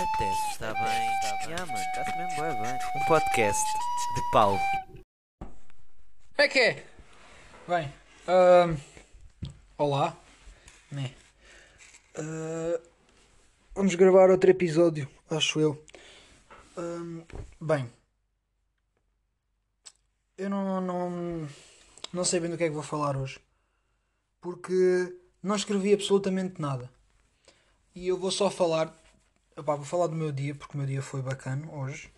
Até se está bem. Já, mano, está-se mesmo bem, bem. Um podcast de Paulo. Como é que é? Bem, olá, né? Ah, vamos gravar outro episódio, acho eu. Bem, eu não, não, não sei bem do que é que vou falar hoje, porque não escrevi absolutamente nada. E eu vou só falar, opá, vou falar do meu dia, porque o meu dia foi bacana hoje.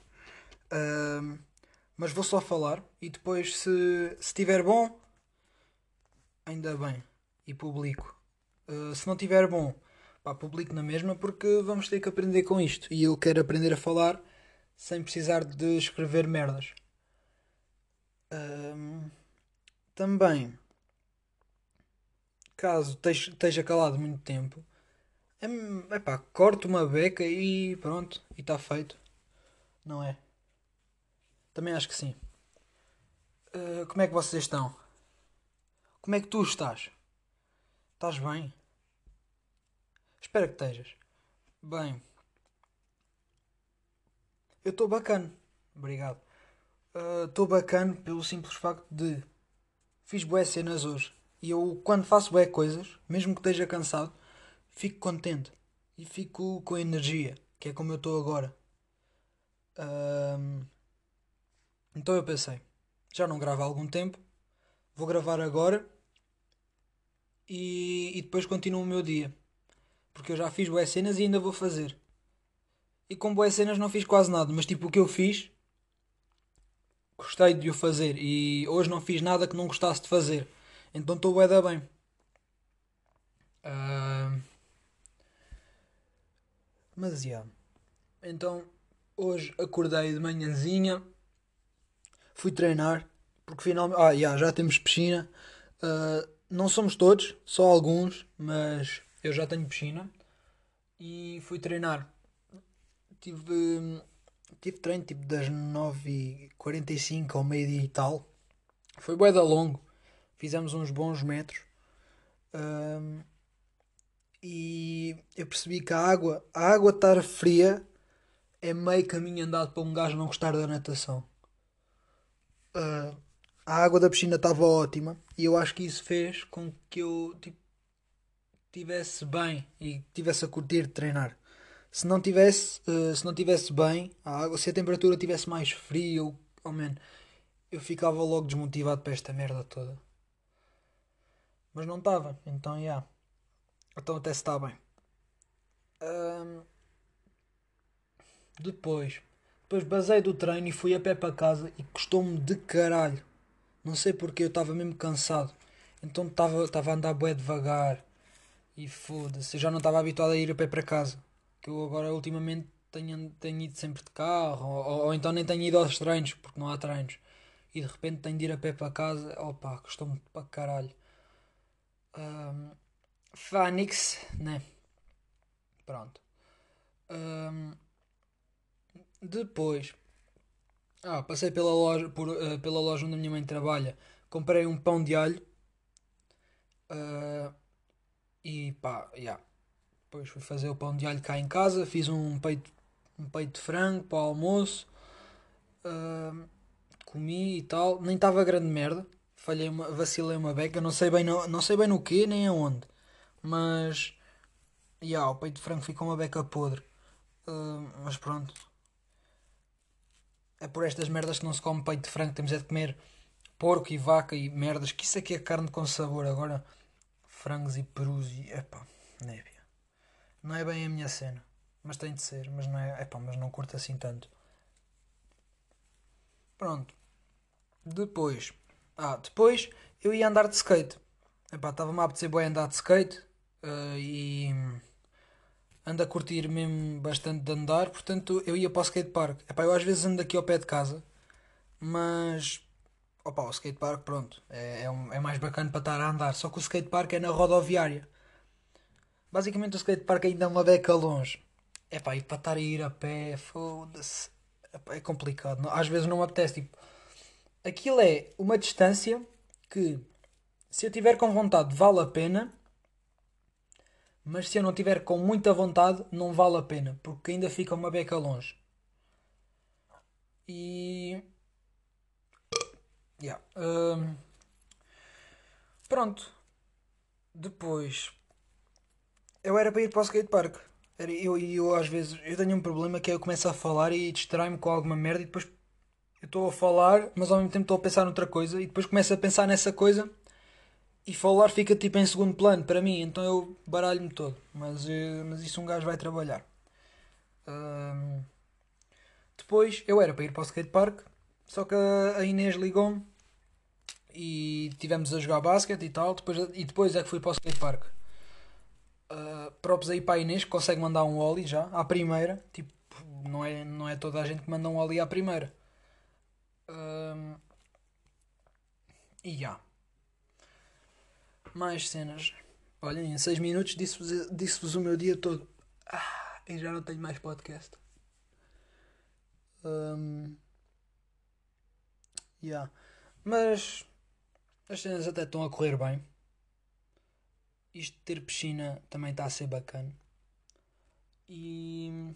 Mas vou só falar e depois se estiver bom ainda bem e publico. Uh, se não estiver bom pá, publico na mesma porque vamos ter que aprender com isto. E eu quero aprender a falar sem precisar de escrever merdas. Também caso esteja calado muito tempo é, epá, corto uma beca e pronto e está feito não é? Também acho que sim. Uh, como é que vocês estão? Como é que tu estás? Estás bem? Espero que estejas. Bem. Eu estou bacana. Obrigado. Estou bacana pelo simples facto de fiz boas cenas hoje. E eu, quando faço boas coisas, mesmo que esteja cansado, fico contente. E fico com energia, que é como eu estou agora. Ahm, então eu pensei, já não gravo há algum tempo, vou gravar agora e, e depois continuo o meu dia. Porque eu já fiz boas cenas e ainda vou fazer. E com boas cenas não fiz quase nada, mas tipo o que eu fiz, gostei de o fazer. E hoje não fiz nada que não gostasse de fazer. Então estou bué da bem. Mas já. Então hoje acordei de manhãzinha fui treinar porque finalmente ah, yeah, já temos piscina. Uh, não somos todos só alguns mas eu já tenho piscina. E fui treinar. Tive tive treino tipo das 9h45 ao meio-dia e tal. Foi bué da longo. Fizemos uns bons metros. Ahm, e eu percebi que a água a água estar fria é meio caminho andado para um gajo não gostar da natação ah, a água da piscina estava ótima e eu acho que isso fez com que eu tipo, tivesse bem e tivesse a curtir de treinar. Se não tivesse, ah, se não tivesse bem, a água, se a temperatura tivesse mais fria, eu, oh eu ficava logo desmotivado para esta merda toda. Mas não estava, então já. Então até está bem. Ahm, depois, depois basei do treino e fui a pé para casa e custou-me de caralho. Não sei porque eu estava mesmo cansado. Então estava a andar bué devagar. E foda-se, eu já não estava habituado a ir a pé para casa. Que eu agora ultimamente tenho, tenho ido sempre de carro. Ou, ou- ou então nem tenho ido aos treinos, porque não há treinos. E de repente tenho de ir a pé para casa. Opa, custou-me para caralho. Ahm, Fânix, né? Pronto. Ahm, depois, ah, passei pela loja, por, eh, pela loja onde a minha mãe trabalha, comprei um pão de alho. Ah, e pá, já. Depois fui fazer o pão de alho cá em casa, fiz um peito, um peito de frango para o almoço, ah, comi e tal, nem estava grande merda, falhei uma, vacilei uma beca, não sei bem no, não sei bem no quê nem aonde, mas já, o peito de frango ficou uma beca podre, Ah, mas pronto. É por estas merdas que não se come peito de frango, temos é de comer porco e vaca e merdas, que isso aqui é carne com sabor. Agora, frangos e perus e. Epá, nébia. Não é bem a minha cena, mas tem de ser, mas não é. Epá, mas não curto assim tanto. Pronto. Depois. Ah, depois eu ia andar de skate. Epá, estava-me a apetecer bem andar de skate ah, e ando a curtir mesmo bastante de andar, portanto eu ia para o skatepark. Epá, eu às vezes ando aqui ao pé de casa, mas opa, o skatepark pronto, é, é, um- é mais bacana para estar a andar, só que o skatepark é na rodoviária. Basicamente o skatepark ainda é uma beca longe. Epá, e para estar a ir a pé, foda-se, é complicado. Às vezes não me apetece, tipo, aquilo é uma distância que se eu tiver com vontade vale a pena, Mas se eu não tiver com muita vontade, não vale a pena, porque ainda fica uma beca longe. E. Yeah. hum, Pronto. Depois. Eu era para ir para o skatepark. Era, eu, eu às vezes. Eu tenho um problema que é eu começo a falar e distrai-me com alguma merda e depois. Eu estou a falar, mas ao mesmo tempo estou a pensar noutra coisa e depois começo a pensar nessa coisa e falar fica tipo em segundo plano para mim, então eu baralho-me todo. Mas, eh, mas isso um gajo vai trabalhar. Hum, depois eu era para ir para o skatepark, só que a Inês ligou-me e tivemos a jogar basquete e tal. Depois, e depois é que fui para o skatepark. Uh, props aí para a Inês que consegue mandar um ollie já à primeira. Tipo, não é, não é toda a gente que manda um ollie à primeira. Hum, e já. Mais cenas. Olhem, em 6 minutos disse-vos disse-vos o meu dia todo. Ah, e já não tenho mais podcast. Hum, yeah. Mas as cenas até estão a correr bem. Isto de ter piscina também está a ser bacana. E.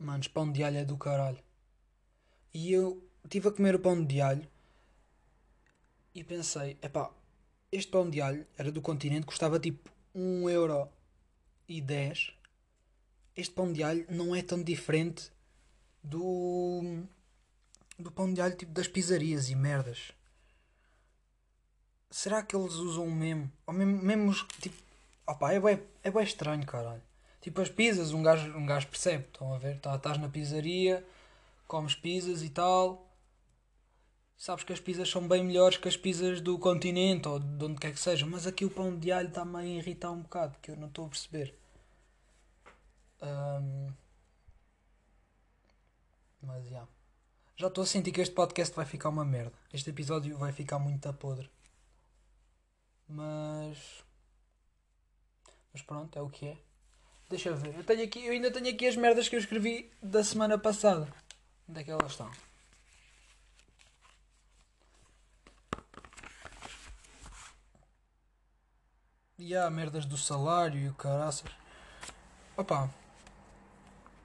Manos, pão de alho é do caralho. E eu estive a comer o pão de alho e pensei: epá, este pão de alho era do continente, custava tipo 1,10€. Este pão de alho não é tão diferente do. do pão de alho tipo das pizzarias e merdas. Será que eles usam mesmo? Ou mesmo, mesmo tipo. Opá, é bem, é bem estranho, caralho. Tipo as pizzas, um gajo, um gajo percebe, estão a ver? Tá- Estás na pizzaria, comes pizzas e tal. Sabes que as pizzas são bem melhores que as pizzas do continente ou de onde quer que seja, mas aqui o pão de alho está-me a irritar um bocado, que eu não estou a perceber. Ahm, Mas já. Já estou a sentir que este podcast vai ficar uma merda. Este episódio vai ficar muito a podre. Mas. Mas pronto, é o que é. Deixa eu ver. Eu, tenho aqui, eu ainda tenho aqui as merdas que eu escrevi da semana passada. Onde é que elas estão? E há merdas do salário e o caraças. Opa.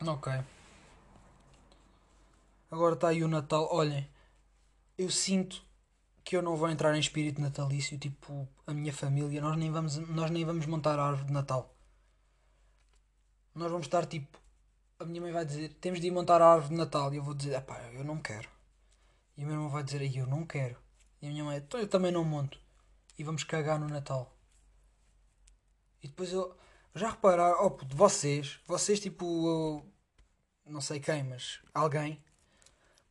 Ok. Agora está aí o Natal. Olhem, eu sinto que eu não vou entrar em espírito natalício. Tipo, a minha família. Nós nem vamos, nós nem vamos montar a árvore de Natal. Nós vamos estar tipo. A minha mãe vai dizer: temos de ir montar a árvore de Natal. E eu vou dizer: pá, eu não quero. E o meu irmão vai dizer: "Ei, eu não quero. E a minha mãe: então eu também não monto. E vamos cagar no Natal. E depois eu. Já reparar, oh puto, vocês, vocês tipo. não sei quem, mas alguém.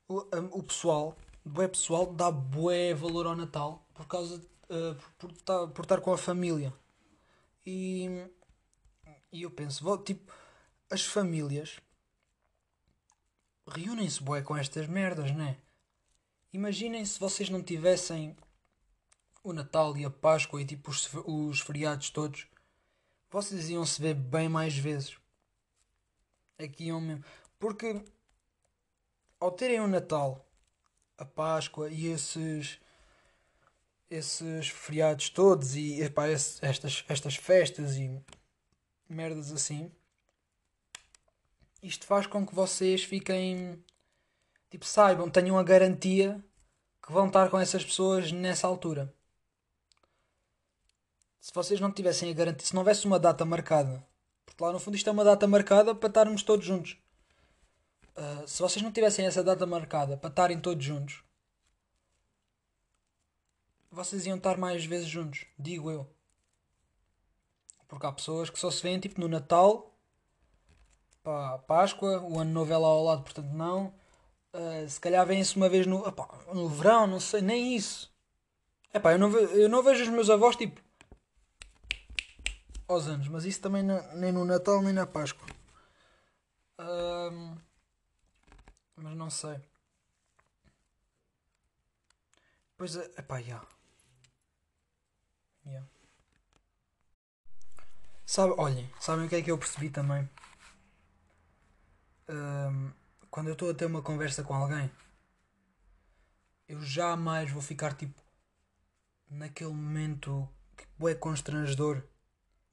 O, o pessoal, bué pessoal, dá bué valor ao Natal por causa. de, uh, por, por, tá- por estar com a família. E. E eu penso, tipo, as famílias reúnem-se bué com estas merdas, né? Imaginem se vocês não tivessem o Natal e a Páscoa e tipo os, os feriados todos. Vocês iam se ver bem mais vezes. Que iam mesmo. Porque ao terem o Natal, a Páscoa e esses esses feriados todos e epá, estas, estas festas e merdas assim, isto faz com que vocês fiquem tipo saibam, tenham a garantia que vão estar com essas pessoas nessa altura. Se vocês não tivessem a garantia, se não houvesse uma data marcada, porque lá no fundo isto é uma data marcada para estarmos todos juntos. Ah, se vocês não tivessem essa data marcada para estarem todos juntos, vocês iam estar mais vezes juntos, digo eu. Porque há pessoas que só se veem tipo no Natal, pá, Páscoa, o Ano Novo é lá ao lado, portanto não. Ah, se calhar vêm-se uma vez no, no verão, não sei, nem isso. Epá, eu não, eu não vejo os meus avós tipo aos anos, mas isso também na- nem no Natal nem na Páscoa. Ahm, mas não sei. Pois é, epá, já. Yeah. Sabe, olhem, sabem o que é que eu percebi também? Ahm, quando eu estou a ter uma conversa com alguém, eu jamais vou ficar tipo naquele momento que é constrangedor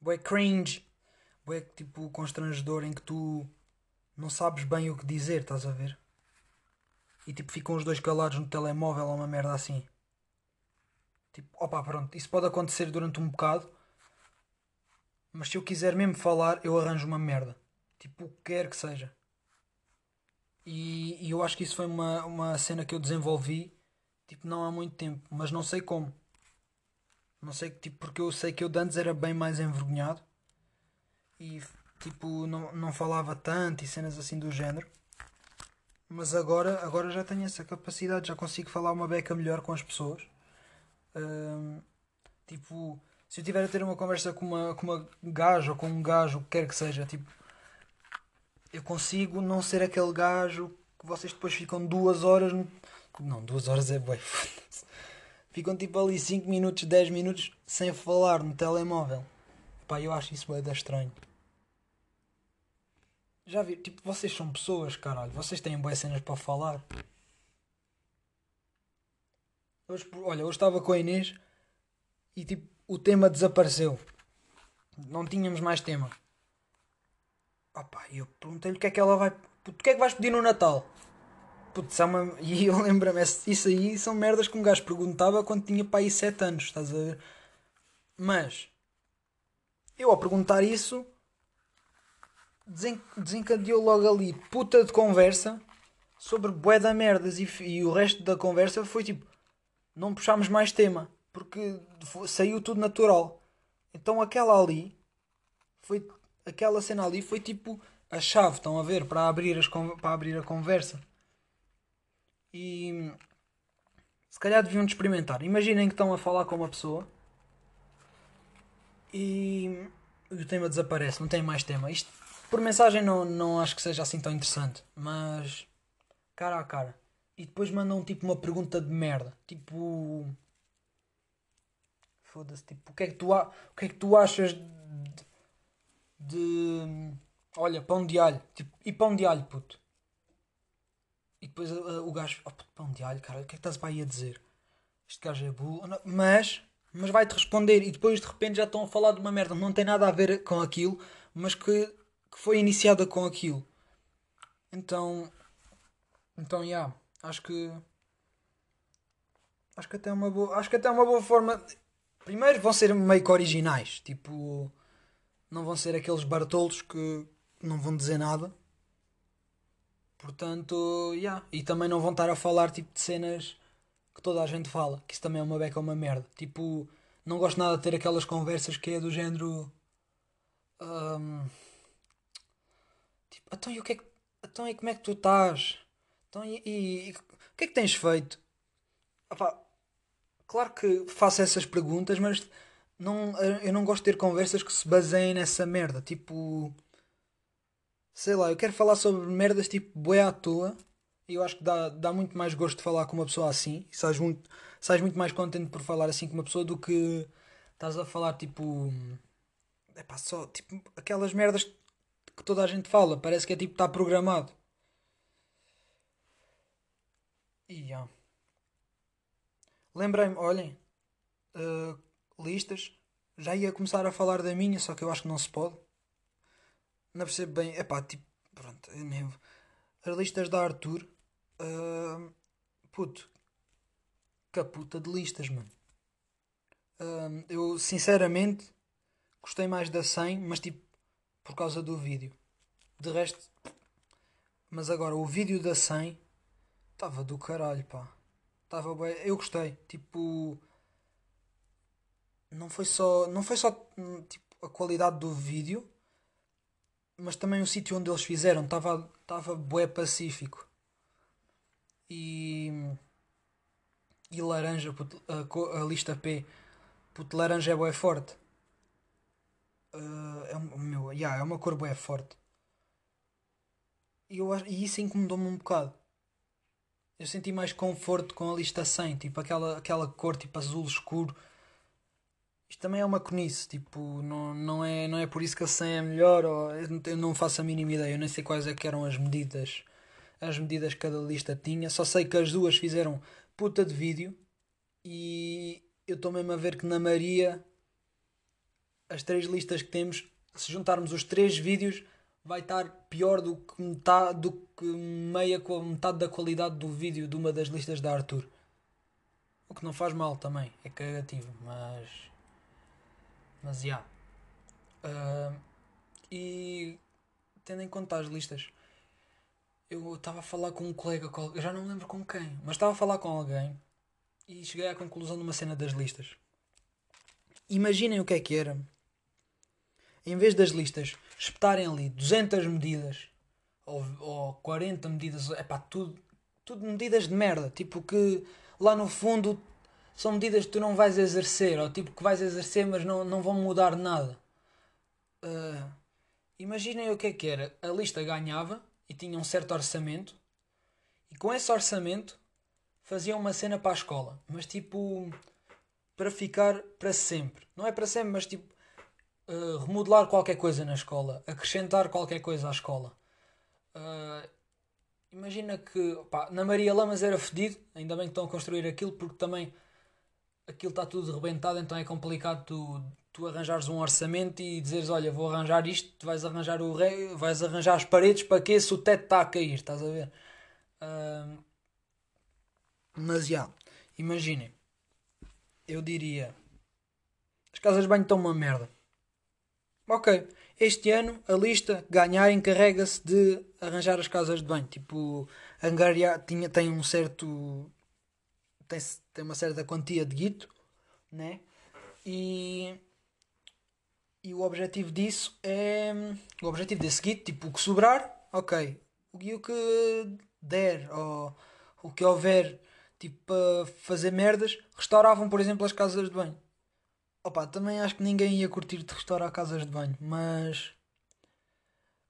bué cringe, bué tipo constrangedor em que tu não sabes bem o que dizer, estás a ver? E tipo ficam os dois calados no telemóvel ou uma merda assim. Tipo, opa, pronto, isso pode acontecer durante um bocado, mas se eu quiser mesmo falar, eu arranjo uma merda. Tipo, o que quer que seja. E, e eu acho que isso foi uma, uma cena que eu desenvolvi, tipo, não há muito tempo, mas não sei como. Não sei, tipo, porque eu sei que eu antes era bem mais envergonhado e, tipo, não, não falava tanto e cenas assim do género. Mas agora, agora já tenho essa capacidade, já consigo falar uma beca melhor com as pessoas. Tipo, se eu tiver a ter uma conversa com uma, com uma gajo ou com um gajo, o que quer que seja, tipo, eu consigo não ser aquele gajo que vocês depois ficam duas horas. Não, duas horas é bem. Ficam tipo ali 5 minutos, 10 minutos sem falar no telemóvel. Pá, eu acho isso da estranho. Já vi, tipo, vocês são pessoas, caralho. Vocês têm boas cenas para falar. Hoje, olha, eu estava com a Inês e tipo, o tema desapareceu. Não tínhamos mais tema. Opa, e eu perguntei-lhe o que é que ela vai. O que é que vais pedir no Natal? Puto, uma... E eu lembro-me, isso aí são merdas que um gajo perguntava quando tinha para aí 7 anos, estás a ver? Mas eu ao perguntar isso desen- desencadeou logo ali puta de conversa sobre bué da merdas e, e o resto da conversa foi tipo não puxámos mais tema porque saiu tudo natural. Então aquela ali foi aquela cena ali foi tipo a chave, estão a ver, para abrir, as, para abrir a conversa. E se calhar deviam de experimentar. Imaginem que estão a falar com uma pessoa e o tema desaparece, não tem mais tema. Isto por mensagem não, não acho que seja assim tão interessante, mas cara a cara. E depois mandam tipo uma pergunta de merda. Tipo. Foda-se, tipo, o que é que tu, o que é que tu achas de... de. Olha, pão de alho. Tipo, e pão de alho, puto. E depois uh, o gajo, oh, puto, pão de alho, cara, o que é que estás para aí a dizer? Este gajo é burro. Mas, mas vai-te responder e depois de repente já estão a falar de uma merda que não tem nada a ver com aquilo, mas que, que foi iniciada com aquilo. Então, então, já, acho que acho que até é uma boa, acho que até é uma boa forma. Primeiro vão ser meio que originais, tipo, não vão ser aqueles bartolos que não vão dizer nada. Portanto, yeah. e também não vão estar a falar tipo de cenas que toda a gente fala, que isso também é uma beca uma merda. Tipo, não gosto nada de ter aquelas conversas que é do género. ahm, tipo, então e o que é que. Então e como é que tu estás? Então e, e- e o que é que tens feito? Opá, claro que faço essas perguntas, mas não, eu não gosto de ter conversas que se baseiem nessa merda. Tipo, sei lá, eu quero falar sobre merdas tipo bué à toa. E eu acho que dá, dá muito mais gosto de falar com uma pessoa assim. E sais muito, sais muito mais contente por falar assim com uma pessoa do que estás a falar tipo. É pá, só tipo aquelas merdas que toda a gente fala. Parece que é tipo, está programado. E já. Lembrei-me, olhem, uh, listas. Já ia começar a falar da minha, só que eu acho que não se pode. Não percebo bem. É pá, tipo, pronto, é mesmo. As listas da Arthur. uh, puto, caputa de listas, mano. Uh, eu, sinceramente, gostei mais da 100, mas tipo, por causa do vídeo. De resto, mas agora o vídeo da 100 estava do caralho, pá. Estava bem, eu gostei. Tipo, não foi só, não foi só hum, tipo, a qualidade do vídeo, mas também o sítio onde eles fizeram estava estava bué pacífico. E e laranja, puto, a, a lista P, puto, laranja é bué forte. Ah, é, meu, yeah, é uma cor bué forte. E, eu, e isso incomodou-me um bocado. Eu senti mais conforto com a lista 100, tipo aquela, aquela cor tipo azul escuro. Isto também é uma conice, tipo, não, não, é, não é por isso que a 100 é melhor, ou, eu não- faço a mínima ideia, eu nem sei quais é eram as medidas, as medidas que cada lista tinha, só sei que as duas fizeram puta de vídeo e eu estou mesmo a ver que na Maria as três listas que temos, se juntarmos os três vídeos, vai estar pior do que metade, do que meia metade da qualidade do vídeo de uma das listas da Arthur. O que não faz mal também, é cagativo, mas. Mas já. Uh, e tendo em conta as listas, eu estava a falar com um colega, eu já não lembro com quem, mas estava a falar com alguém e cheguei à conclusão de uma cena das listas. Imaginem o que é que era. Em vez das listas espetarem ali 200 medidas ou, ou 40 medidas, é pá, tudo, tudo medidas de merda, tipo que lá no fundo são medidas que tu não vais exercer, ou tipo que vais exercer mas não, não vão mudar nada. Uh, imaginem o que é que era. A lista ganhava e tinha um certo orçamento, e com esse orçamento faziam uma cena para a escola, mas tipo para ficar para sempre. Não é para sempre, mas tipo uh, remodelar qualquer coisa na escola, acrescentar qualquer coisa à escola. Uh, imagina que na Maria Lamas era fedido, ainda bem que estão a construir aquilo, porque também aquilo está tudo rebentado, então é complicado tu, tu arranjares um orçamento e dizeres, olha, vou arranjar isto, vais arranjar o rei, vais arranjar as paredes para que se o teto está a cair, estás a ver? Uh, mas já, yeah, imaginem, eu diria, as casas de banho estão uma merda. Ok, este ano a lista ganhar encarrega-se de arranjar as casas de banho. Tipo, angariar tinha, tem um certo. Tem, tem uma certa quantia de guito, né? E. E o objetivo disso é. O objetivo desse guito, tipo, o que sobrar, ok. O que der, ou o que houver, tipo, para fazer merdas, restauravam, por exemplo, as casas de banho. Opa, também acho que ninguém ia curtir de restaurar casas de banho, mas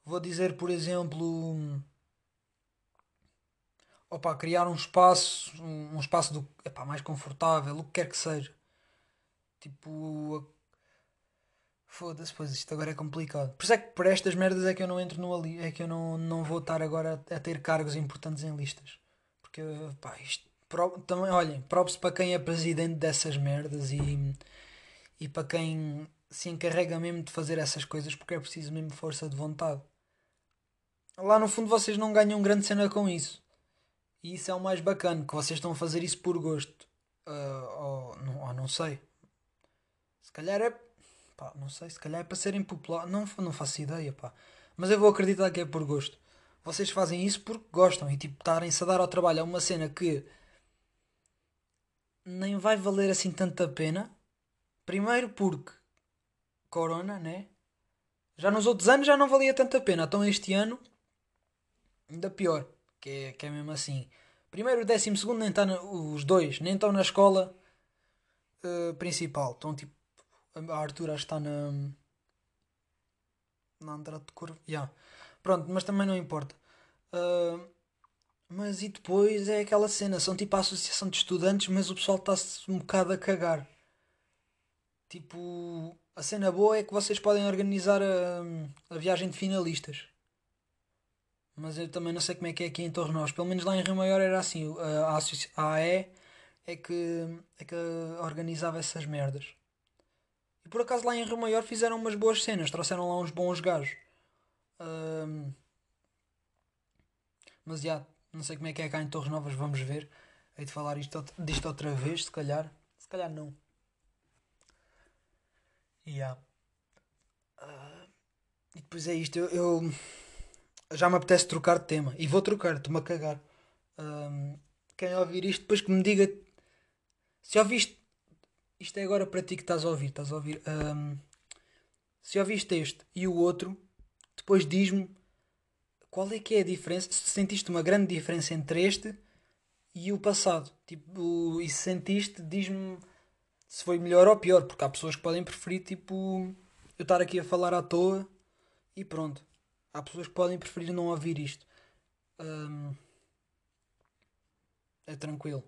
vou dizer, por exemplo, opa, criar um espaço, um, um espaço do, epá, mais confortável, o que quer que seja. Tipo, foda-se, pois isto agora é complicado. Por isso é que por estas merdas é que eu não entro no ali, é que eu não, não vou estar agora a, a ter cargos importantes em listas. Porque, pá, isto, pro, também, olhem, props para quem é presidente dessas merdas e e para quem se encarrega mesmo de fazer essas coisas porque é preciso mesmo força de vontade. Lá no fundo vocês não ganham grande cena com isso. E isso é o mais bacana, que vocês estão a fazer isso por gosto. Uh, ou, não, ou não sei. Se calhar é. Pá, não sei, se calhar é para serem populares. Não, não faço ideia, pá. Mas eu vou acreditar que é por gosto. Vocês fazem isso porque gostam e tipo estarem-se a dar ao trabalho a uma cena que nem vai valer assim tanta pena Primeiro porque Corona, né? Já nos outros anos já não valia tanta pena. Então este ano ainda pior. Que é, que é mesmo assim. Primeiro e décimo segundo nem está os dois, nem estão na escola uh, principal. Estão tipo. A Arthur acho que está na. Na Andrade de Corvo. Yeah. Pronto, mas também não importa. Uh, mas e depois é aquela cena, são tipo a associação de estudantes, mas o pessoal está-se um bocado a cagar. Tipo, a cena boa é que vocês podem organizar a, a viagem de finalistas. Mas eu também não sei como é que é aqui em Torres Novas. Pelo menos lá em Rio Maior era assim. A, a AE é que, é que organizava essas merdas. E por acaso lá em Rio Maior fizeram umas boas cenas. Trouxeram lá uns bons gajos. Um, mas já, não sei como é que é cá em Torres Novas. Vamos ver. Hei de falar isto, disto outra vez, se calhar. Se calhar não. Yeah. Uh, e depois é isto, eu, eu, já me apetece trocar de tema e vou trocar, estou-me a cagar. Um, quem ouvir isto, depois que me diga se ouviste. Isto é agora para ti que estás a ouvir, estás a ouvir. Um, se ouviste este e o outro, depois diz-me qual é que é a diferença, se sentiste uma grande diferença entre este e o passado. Tipo, e se sentiste, diz-me se foi melhor ou pior, porque há pessoas que podem preferir, tipo, eu estar aqui a falar à toa e pronto. Há pessoas que podem preferir não ouvir isto. Um, é tranquilo.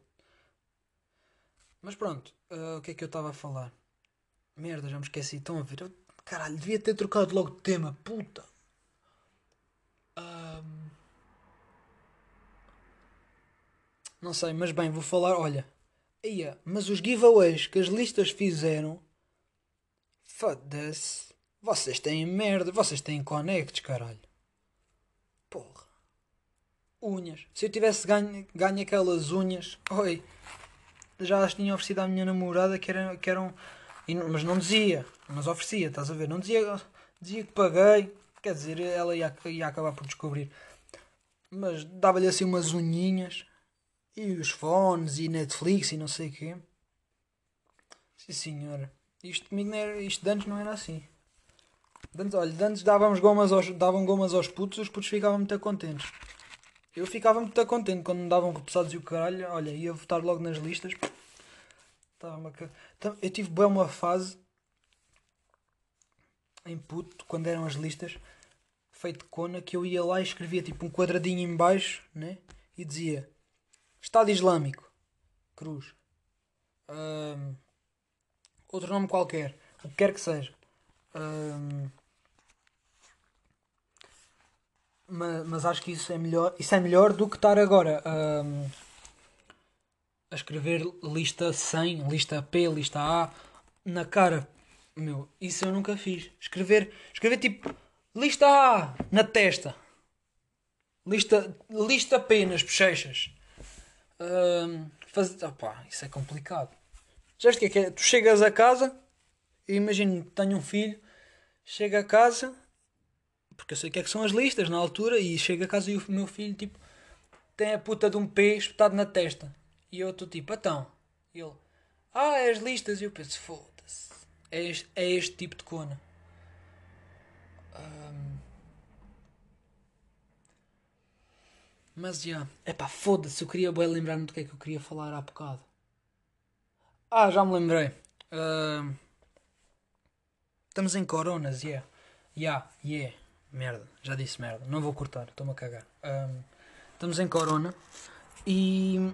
Mas pronto, uh, o que é que eu estava a falar? Merda, já me esqueci. Estão a ver? Eu, caralho, devia ter trocado logo de tema. Puta. Um, não sei, mas bem, vou falar. Olha, Ia, mas os giveaways que as listas fizeram Foda-se. Vocês têm merda. Vocês têm conectos, caralho. Porra. Unhas. Se eu tivesse ganho, ganho aquelas unhas. Oi. Já as tinha oferecido à minha namorada que eram. Que eram mas não dizia. Mas oferecia, estás a ver? Não dizia, dizia que paguei. Quer dizer, ela ia, ia acabar por descobrir. Mas dava-lhe assim umas unhinhas. E os fones e Netflix e não sei o quê. Sim senhora. Isto não isto de antes não era assim. Antes, olha, antes dávamos gomas aos, davam gomas aos putos, os putos ficavam muito contentes. Eu ficava muito contente quando me davam repousados e o caralho, olha, ia votar logo nas listas. Eu tive bem uma fase em puto, quando eram as listas, feito cona, que eu ia lá e escrevia tipo um quadradinho em baixo, né? E dizia Estado Islâmico, cruz. Ahm, outro nome qualquer, o que quer que seja. Ahm, ma- mas, acho que isso é melhor, isso é melhor do que estar agora a escrever lista 100, lista P, lista A na cara. Meu, isso eu nunca fiz. Escrever, escrever tipo lista A na testa. Lista, lista P nas bochechas. Ahm, faz... opá, isso é complicado. Já que é que é? Tu chegas a casa, imagino que tenho um filho, chega a casa, porque eu sei o que é que são as listas na altura, e chega a casa e o meu filho tipo tem a puta de um P espetado na testa. E eu estou tipo, então. E ele, ah, é as listas. E eu penso, foda-se. É este, é este tipo de cona. Ahm. Mas já. Epá, foda-se. Eu queria bem lembrar-me do que é que eu queria falar há bocado. Ah, já me lembrei. Ahm. Estamos em coronas, yeah. Yeah, yeah. Merda, já disse merda. Não vou cortar, estou-me a cagar. Ahm, estamos em corona e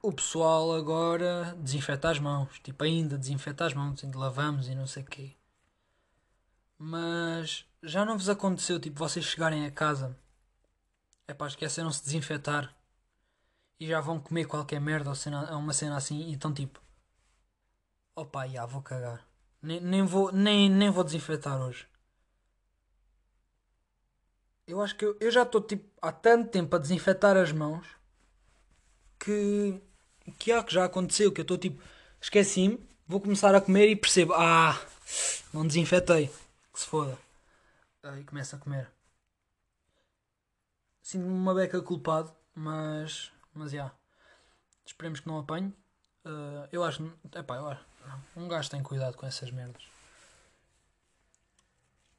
o pessoal agora desinfeta as mãos. Tipo, ainda desinfeta as mãos, ainda lavamos e não sei o quê. Mas já não vos aconteceu, tipo, vocês chegarem a casa, é pá, esqueceram-se de desinfetar e já vão comer qualquer merda ou cena, uma cena assim e estão tipo, opa, já vou cagar. Nem, nem, vou, nem, nem vou desinfetar hoje. Eu acho que eu, eu já estou tipo há tanto tempo a desinfetar as mãos que que há que já aconteceu que eu estou tipo esqueci-me, vou começar a comer e percebo, ah, não desinfetei, que se foda. Aí começo a comer. Sinto-me uma beca culpado, mas mas já. Esperemos que não apanhe. Uh, eu acho, epá, eu acho, um gajo tem cuidado com essas merdas.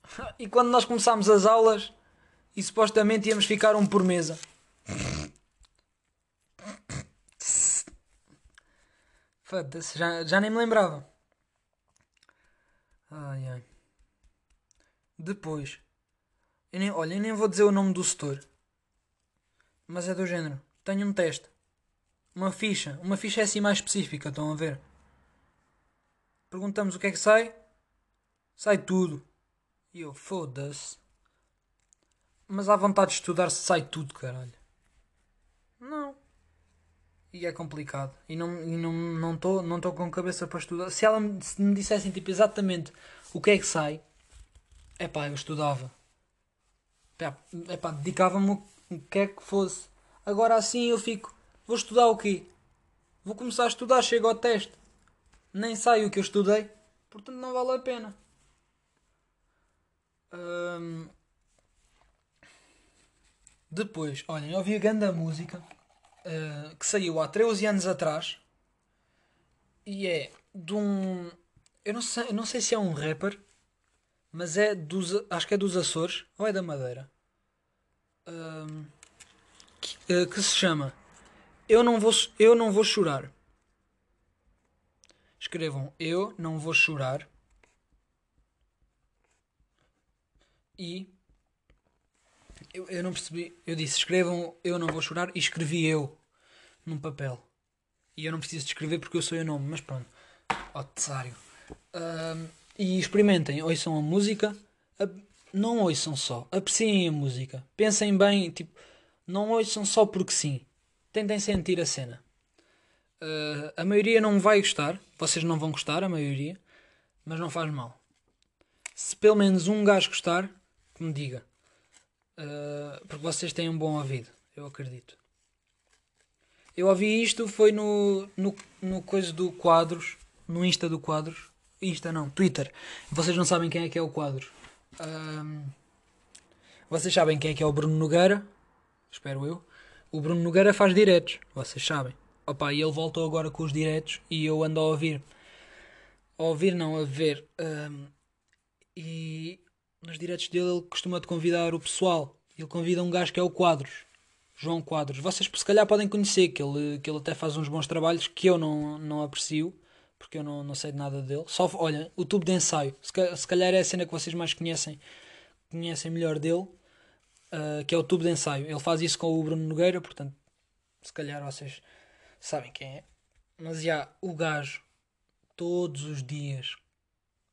E quando nós começámos as aulas e supostamente íamos ficar um por mesa. Foda-se, já, já nem me lembrava. Ai ai. Depois. Eu nem, olha, eu nem vou dizer o nome do setor. Mas é do género. Tenho um teste. Uma ficha. Uma ficha é assim mais específica, estão a ver? Perguntamos o que é que sai. Sai tudo. E eu, foda-se. Mas há vontade de estudar se sai tudo, caralho. Não. E é complicado. E não estou não, não tô, não tô com cabeça para estudar. Se ela me, se me dissessem tipo, exatamente o que é que sai, é pá, eu estudava. É pá, dedicava-me o que é que fosse. Agora assim eu fico, vou estudar o quê? Vou começar a estudar, chego ao teste. Nem sai o que eu estudei, portanto não vale a pena. Hum, Depois, olhem, eu ouvi a grande música uh, que saiu há 13 anos atrás e é de um. Eu não sei, eu não sei se é um rapper, mas é dos. Acho que é dos Açores ou é da Madeira. Que, uh, que se chama Eu não vou, eu não vou chorar. Escrevam Eu não vou chorar e eu, eu não percebi. Eu disse escrevam Eu não vou chorar e escrevi eu num papel. E eu não preciso de escrever porque eu sou o nome, mas pronto. Otário. Um, e experimentem, ouçam a música. Não ouçam só, apreciem a música. Pensem bem, tipo, não ouçam só porque sim. Tentem sentir a cena. Uh, a maioria não vai gostar, vocês não vão gostar, a maioria. mas não faz mal. Se pelo menos um gajo gostar, que me diga. Uh, porque vocês têm um bom ouvido, eu acredito. Eu ouvi isto, foi no, no, no coisa do Quadros, no Insta do Quadros. Insta não, Twitter. Vocês não sabem quem é que é o Quadros. Um, vocês sabem quem é que é o Bruno Nogueira? Espero eu. O Bruno Nogueira faz diretos, vocês sabem. Opa, e ele voltou agora com os diretos e eu ando a ouvir. A ouvir, não, a ver. Um, e nos diretos dele ele costuma convidar o pessoal. Ele convida um gajo que é o Quadros. João Quadros. Vocês se calhar podem conhecer, que ele, que ele até faz uns bons trabalhos que eu não, não aprecio, porque eu não, não sei de nada dele. Só, olha, o tubo de ensaio. Se, se calhar é a cena que vocês mais conhecem, conhecem melhor dele, uh, que é o tubo de ensaio. Ele faz isso com o Bruno Nogueira, portanto, se calhar vocês sabem quem é. Mas já, o gajo, todos os dias,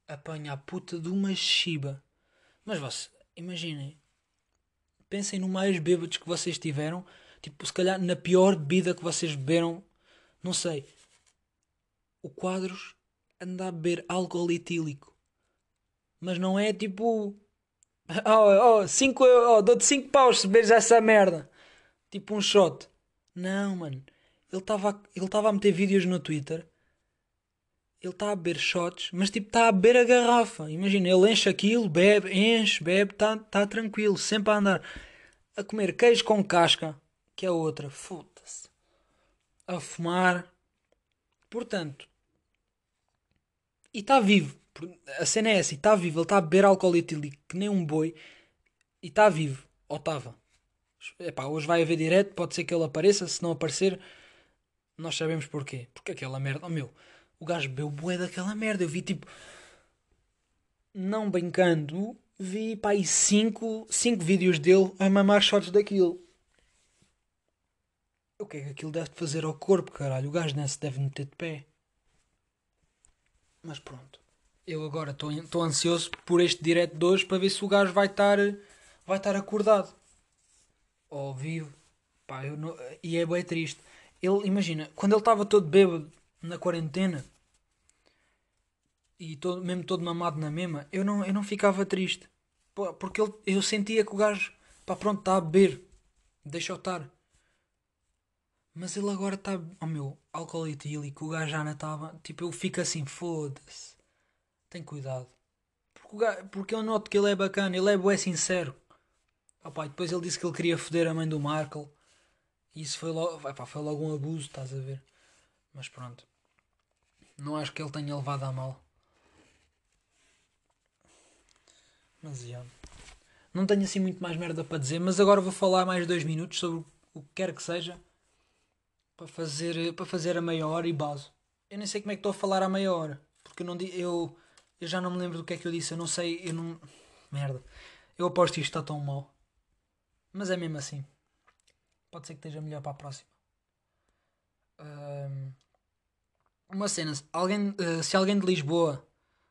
apanha a puta de uma chiba. Mas vocês, imaginem, pensem no mais bêbados que vocês tiveram, tipo, se calhar na pior bebida que vocês beberam, não sei. O Quadros anda a beber álcool etílico. Mas não é tipo. Oh, oh, cinco, oh dou-te 5 paus se beberes essa merda. Tipo um shot. Não, mano. Ele estava ele a meter vídeos no Twitter. Ele está a beber shots, mas tipo está a beber a garrafa. Imagina, ele enche aquilo, bebe, enche, bebe, está tá tranquilo, sempre a andar a comer queijo com casca, que é outra, foda-se, a fumar. Portanto, e está vivo. A cena é essa, está vivo. Ele está a beber álcool etílico que nem um boi e está vivo. Ou estava. hoje vai haver direto, pode ser que ele apareça. Se não aparecer, nós sabemos porquê. Porque aquela merda, oh meu, o gajo bebeu bué daquela merda. Eu vi tipo, não brincando, vi pá, aí 5 vídeos dele a mamar shots daquilo. O que é que aquilo deve fazer ao corpo, caralho? O gajo não se deve meter de pé. Mas pronto. Eu agora estou ansioso por este direto de hoje para ver se o gajo vai estar vai estar acordado. Ou vivo. Pá, eu não, e é bem triste. Ele, imagina, quando ele estava todo bêbado na quarentena, e todo, mesmo todo mamado na mesma, eu não, eu não ficava triste. Porque ele, eu sentia que o gajo, pá, pronto, está a beber. Deixa-o estar. Mas ele agora está, oh meu, álcool etílico, o gajo já não estava. Tipo, eu fico assim, foda-se. Tem cuidado. Porque, gajo, porque eu noto que ele é bacana, ele é bué sincero. Opa, depois ele disse que ele queria foder a mãe do Markle. Isso foi logo, epá, foi logo um abuso, estás a ver? Mas pronto. Não acho que ele tenha levado a mal. Mas já. Não tenho assim muito mais merda para dizer, mas agora vou falar mais dois minutos sobre o que quer que seja para fazer, para fazer a meia hora e base. Eu nem sei como é que estou a falar a meia hora. Porque eu, não, eu, eu já não me lembro do que é que eu disse. Eu não sei. Eu não. Merda. Eu aposto que isto está tão mal. Mas é mesmo assim. Pode ser que esteja melhor para a próxima. Um, uma cena. Alguém, uh, se alguém de Lisboa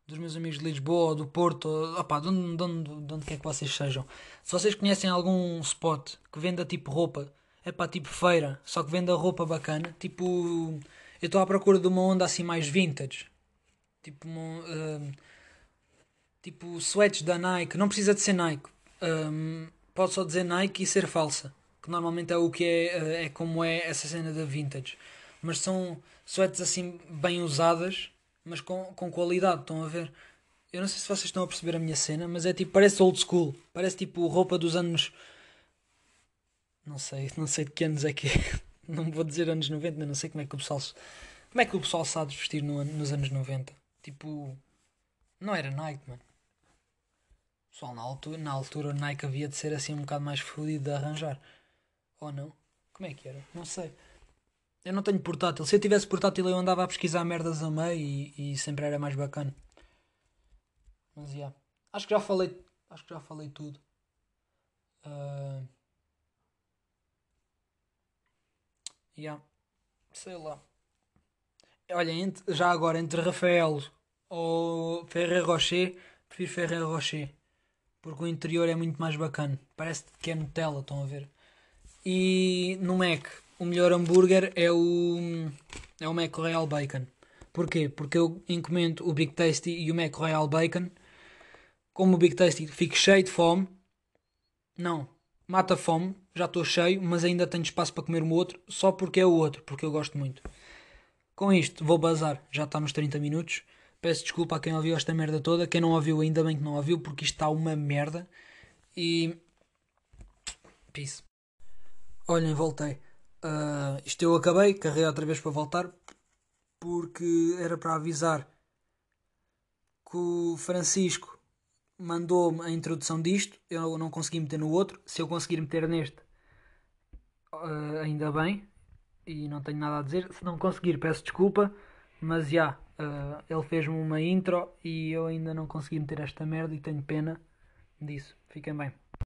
dos meus amigos de Lisboa, do Porto, opá, de, onde, de, onde, de onde quer que vocês sejam. Se vocês conhecem algum spot que venda tipo roupa, é pá, tipo feira, só que venda roupa bacana, tipo. Eu estou à procura de uma onda assim mais vintage. Tipo. Uh, tipo sweats da Nike. Não precisa de ser Nike. Um, pode só dizer Nike e ser falsa. Que normalmente é o que é, eh, é como é essa cena da vintage. Mas são sweats assim bem usadas mas com, com qualidade, estão a ver? Eu não sei se vocês estão a perceber a minha cena, mas é tipo, parece old school, parece tipo roupa dos anos. Não sei, não sei de que anos é que é. Não vou dizer anos 90, não sei como é que o pessoal. Como é que o pessoal sabe vestir no, nos anos 90? Tipo. Não era Nike, mano. Pessoal, na altura, na altura Nike havia de ser assim um bocado mais fodido de arranjar. Ou não? Como é que era? Não sei. Eu não tenho portátil. Se eu tivesse portátil, eu andava a pesquisar merdas a meio e, e sempre era mais bacana. Mas yeah. Acho que já falei. Acho que já falei tudo. Uh... Yeah. Sei lá. Olha, entre, já agora entre Rafael ou Ferrer Rocher, prefiro Ferrer Rocher. Porque o interior é muito mais bacana. Parece que é Nutella, estão a ver? E no Mac, o melhor hambúrguer é o é o Mac Royal Bacon. Porquê? Porque eu encomendo o Big Tasty e o Mac Royal Bacon. Como o Big Tasty fico cheio de fome. Não, mata fome, já estou cheio, mas ainda tenho espaço para comer o outro, só porque é o outro, porque eu gosto muito. Com isto, vou bazar, já está nos 30 minutos. Peço desculpa a quem ouviu esta merda toda. Quem não ouviu, ainda bem que não ouviu, porque isto está uma merda. E. Peace. Olhem, voltei. Uh, isto eu acabei, carreguei outra vez para voltar, porque era para avisar que o Francisco mandou-me a introdução disto. Eu não consegui meter no outro. Se eu conseguir meter neste, uh, ainda bem. E não tenho nada a dizer. Se não conseguir, peço desculpa. Mas já, uh, ele fez-me uma intro e eu ainda não consegui meter esta merda e tenho pena disso. Fiquem bem.